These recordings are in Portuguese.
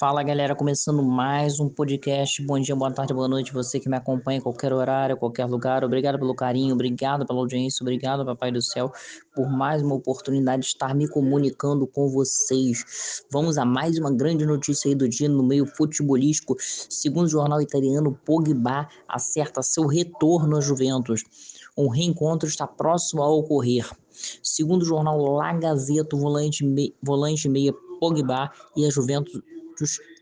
Fala galera, começando mais um podcast. Bom dia, boa tarde, boa noite, você que me acompanha em qualquer horário, qualquer lugar. Obrigado pelo carinho, obrigado pela audiência, obrigado, Papai do Céu, por mais uma oportunidade de estar me comunicando com vocês. Vamos a mais uma grande notícia aí do dia no meio futebolístico. Segundo o jornal italiano, Pogba acerta seu retorno à Juventus. Um reencontro está próximo a ocorrer. Segundo o jornal La Gazeta, volante, me, volante meia Pogba e a Juventus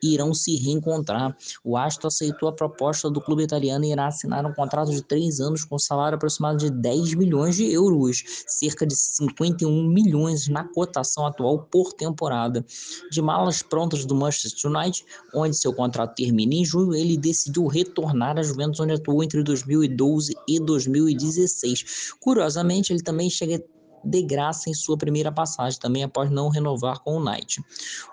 irão se reencontrar. O Aston aceitou a proposta do clube italiano e irá assinar um contrato de três anos com salário aproximado de 10 milhões de euros, cerca de 51 milhões na cotação atual por temporada. De malas prontas do Manchester United, onde seu contrato termina em junho, ele decidiu retornar à Juventus, onde atuou entre 2012 e 2016. Curiosamente, ele também chega de graça em sua primeira passagem, também após não renovar com o Knight.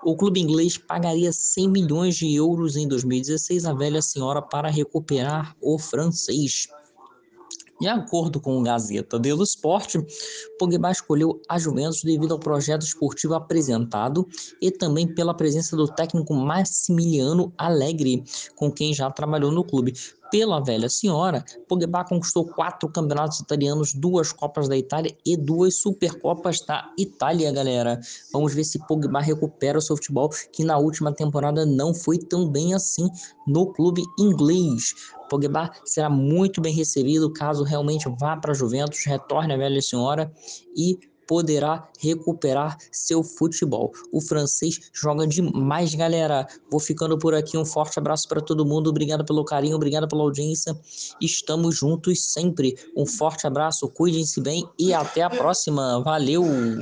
O clube inglês pagaria 100 milhões de euros em 2016 à velha senhora para recuperar o francês. De acordo com o Gazeta dello Sport, Pogba escolheu a Juventus devido ao projeto esportivo apresentado e também pela presença do técnico Massimiliano Allegri, com quem já trabalhou no clube. Pela velha senhora, Pogba conquistou quatro campeonatos italianos, duas Copas da Itália e duas Supercopas da Itália, galera. Vamos ver se Pogba recupera o seu futebol, que na última temporada não foi tão bem assim no clube inglês. Pogba será muito bem recebido caso realmente vá para a Juventus, retorne à velha senhora e poderá recuperar seu futebol. O francês joga demais, galera. Vou ficando por aqui. Um forte abraço para todo mundo. Obrigado pelo carinho, obrigado pela audiência. Estamos juntos sempre. Um forte abraço, cuidem-se bem e até a próxima. Valeu!